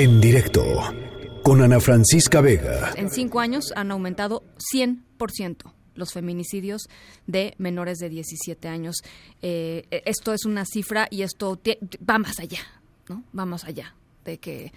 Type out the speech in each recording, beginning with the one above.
En directo con Ana Francisca Vega. En cinco años han aumentado 100% los feminicidios de menores de 17 años. Eh, esto es una cifra y esto va más allá, ¿no? Va más allá de que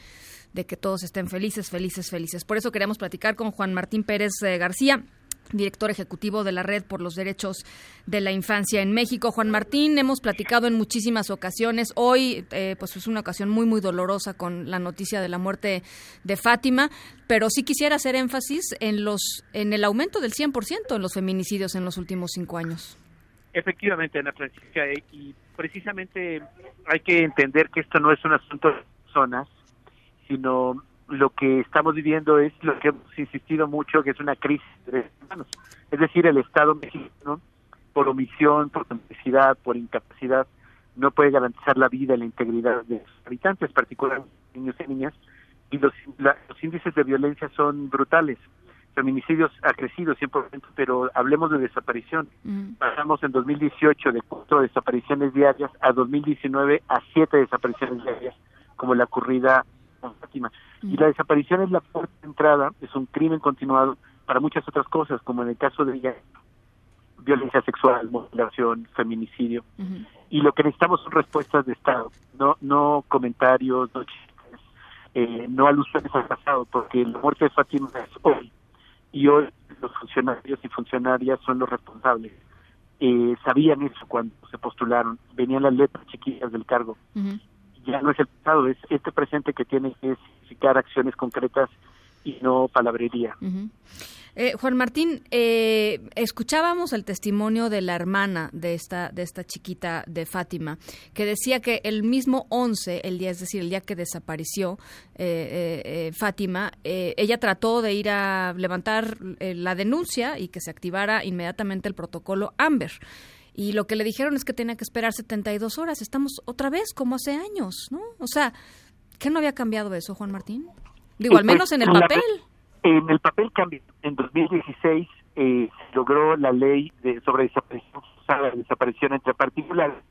de que todos estén felices, felices, felices. Por eso queremos platicar con Juan Martín Pérez eh, García, director ejecutivo de la Red por los Derechos de la Infancia en México. Juan Martín, hemos platicado en muchísimas ocasiones. Hoy, eh, pues es una ocasión muy, muy dolorosa con la noticia de la muerte de Fátima, pero sí quisiera hacer énfasis en los, en el aumento del 100% en los feminicidios en los últimos cinco años. Efectivamente, Ana Francisca, eh, y precisamente hay que entender que esto no es un asunto de personas, sino lo que estamos viviendo es lo que hemos insistido mucho, que es una crisis de derechos humanos. Es decir, el Estado mexicano, por omisión, por complicidad, por incapacidad, no puede garantizar la vida y la integridad de sus habitantes, particularmente niños y niñas, y los, los índices de violencia son brutales. Feminicidios ha crecido 100%, pero hablemos de desaparición. Pasamos en 2018 de cuatro desapariciones diarias a 2019 a siete desapariciones diarias, como la ocurrida con Fátima. Y la desaparición es la puerta de entrada, es un crimen continuado para muchas otras cosas, como en el caso de violencia sexual, mutilación, feminicidio. Y lo que necesitamos son respuestas de Estado, no no comentarios, no chistes, eh, no alusiones al pasado, porque la muerte de Fátima es hoy. Y hoy los funcionarios y funcionarias son los responsables. Eh, sabían eso cuando se postularon, venían las letras chiquillas del cargo ya no es el pasado, es este presente que tiene que significar acciones concretas y no palabrería. Eh, Juan Martín, eh, escuchábamos el testimonio de la hermana de esta de esta chiquita de Fátima, que decía que el mismo 11, el día, es decir, el día que desapareció eh, Fátima, ella trató de ir a levantar la denuncia y que se activara inmediatamente el protocolo Amber y lo que le dijeron es que tenía que esperar 72 horas. Estamos otra vez como hace años, ¿no? O sea, ¿qué no había cambiado eso, Juan Martín? Digo, al menos en el papel. En el papel cambió. En 2016 eh, se logró la ley de, sobre desaparición, desaparición entre particulares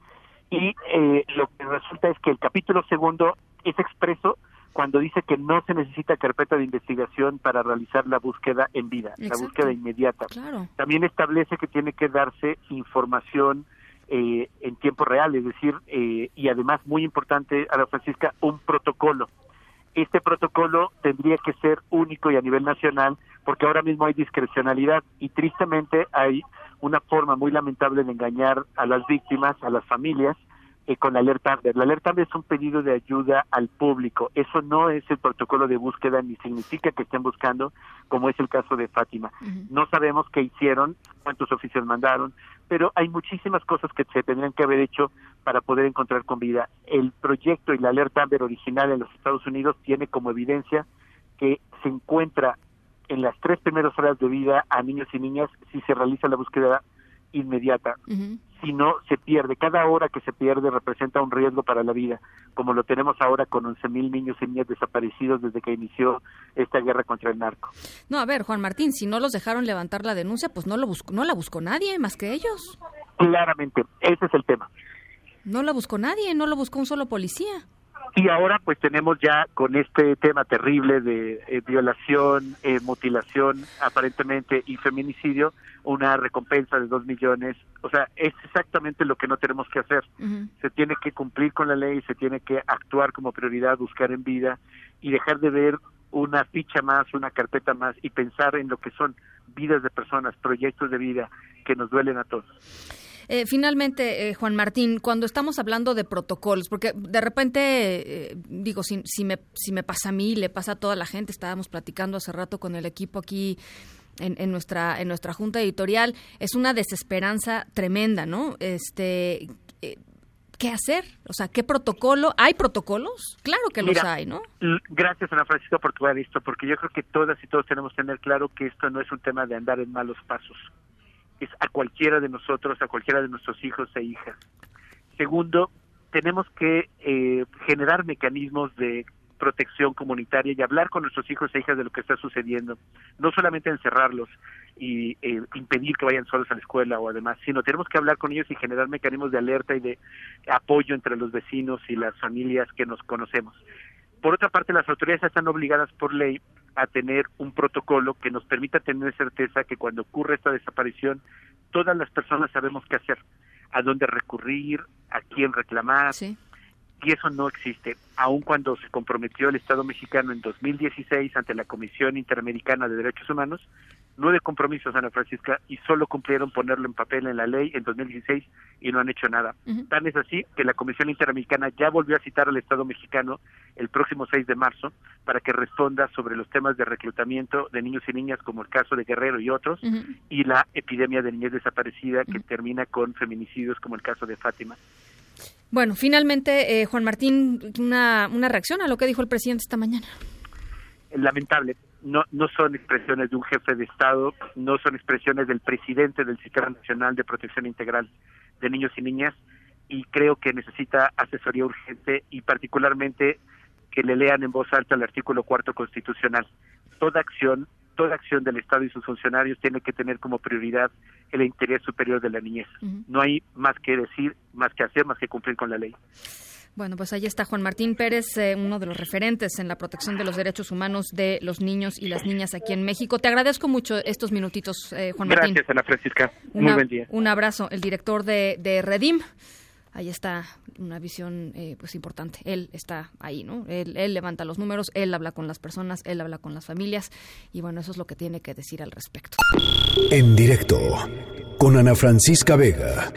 y eh, lo que resulta es que el capítulo segundo es expreso cuando dice que no se necesita carpeta de investigación para realizar la búsqueda en vida, la búsqueda inmediata. También establece que tiene que darse información eh, en tiempo real, es decir, eh, y además muy importante, Ana Francisca, un protocolo. Este protocolo tendría que ser único y a nivel nacional, porque ahora mismo hay discrecionalidad y tristemente hay una forma muy lamentable de engañar a las víctimas, a las familias, eh, con la alerta Amber. La alerta Amber es un pedido de ayuda al público. Eso no es el protocolo de búsqueda ni significa que estén buscando, como es el caso de Fátima. No sabemos qué hicieron, cuántos oficios mandaron, pero hay muchísimas cosas que se tendrían que haber hecho para poder encontrar con vida. El proyecto y la alerta Amber original en los Estados Unidos tiene como evidencia que se encuentra en las tres primeras horas de vida a niños y niñas si se realiza la búsqueda inmediata si no se pierde. Cada hora que se pierde representa un riesgo para la vida, como lo tenemos ahora con 11.000 niños y niñas desaparecidos desde que inició esta guerra contra el narco. No, a ver, Juan Martín, si no los dejaron levantar la denuncia, pues no, lo buscó, no la buscó nadie más que ellos. Claramente, ese es el tema. No la buscó nadie, no lo buscó un solo policía. Y ahora pues tenemos ya con este tema terrible de eh, violación, eh, mutilación aparentemente y feminicidio, una recompensa de dos millones. O sea, es exactamente lo que no tenemos que hacer. Se tiene que cumplir con la ley, se tiene que actuar como prioridad, buscar en vida y dejar de ver una ficha más, una carpeta más y pensar en lo que son vidas de personas, proyectos de vida que nos duelen a todos. Eh, finalmente, eh, Juan Martín, cuando estamos hablando de protocolos, porque de repente, eh, digo, si, si, me, si me pasa a mí, le pasa a toda la gente, estábamos platicando hace rato con el equipo aquí en, nuestra en nuestra junta editorial es una desesperanza tremenda no este qué hacer o sea qué protocolo hay protocolos claro que los hay no gracias Ana Francisca por tu esto porque yo creo que todas y todos tenemos que tener claro que esto no es un tema de andar en malos pasos es a cualquiera de nosotros, a cualquiera de nuestros hijos e hijas. Segundo, tenemos que eh, generar mecanismos de protección comunitaria y hablar con nuestros hijos e hijas de lo que está sucediendo. No solamente encerrarlos y eh, impedir que vayan solos a la escuela o además, sino tenemos que hablar con ellos y generar mecanismos de alerta y de apoyo entre los vecinos y las familias que nos conocemos. Por otra parte, las autoridades están obligadas por ley a tener un protocolo que nos permita tener certeza que cuando ocurre esta desaparición, todas las personas sabemos qué hacer, a dónde recurrir, a quién reclamar. Y eso no existe, aun cuando se comprometió el Estado mexicano en 2016 ante la Comisión Interamericana de Derechos Humanos nueve compromisos, Ana Francisca, y solo cumplieron ponerlo en papel en la ley en 2016 y no han hecho nada. Tan es así que la Comisión Interamericana ya volvió a citar al Estado mexicano el próximo 6 de marzo para que responda sobre los temas de reclutamiento de niños y niñas, como el caso de Guerrero y otros, y la epidemia de niñez desaparecida que termina con feminicidios, como el caso de Fátima. Bueno, finalmente, eh, Juan Martín, una, una reacción a lo que dijo el presidente esta mañana. Lamentable no, no son expresiones de un jefe de Estado, no son expresiones del presidente del Sistema Nacional de Protección Integral de Niños y Niñas y creo que necesita asesoría urgente y particularmente que le lean en voz alta el artículo cuarto constitucional. Toda acción, toda acción del Estado y sus funcionarios tiene que tener como prioridad el interés superior de la niñez. No hay más que decir, más que hacer, más que cumplir con la ley. Bueno, pues ahí está Juan Martín Pérez, eh, uno de los referentes en la protección de los derechos humanos de los niños y las niñas aquí en México. Te agradezco mucho estos minutitos, eh, Juan Martín. Gracias, Ana Francisca. Muy buen día. Un abrazo. El director de, Redim. Ahí está una visión eh, pues importante. Él está ahí, ¿no? Él, él levanta los números, él habla con las personas, él habla con las familias y bueno, eso es lo que tiene que decir al respecto. En directo con Ana Francisca Vega.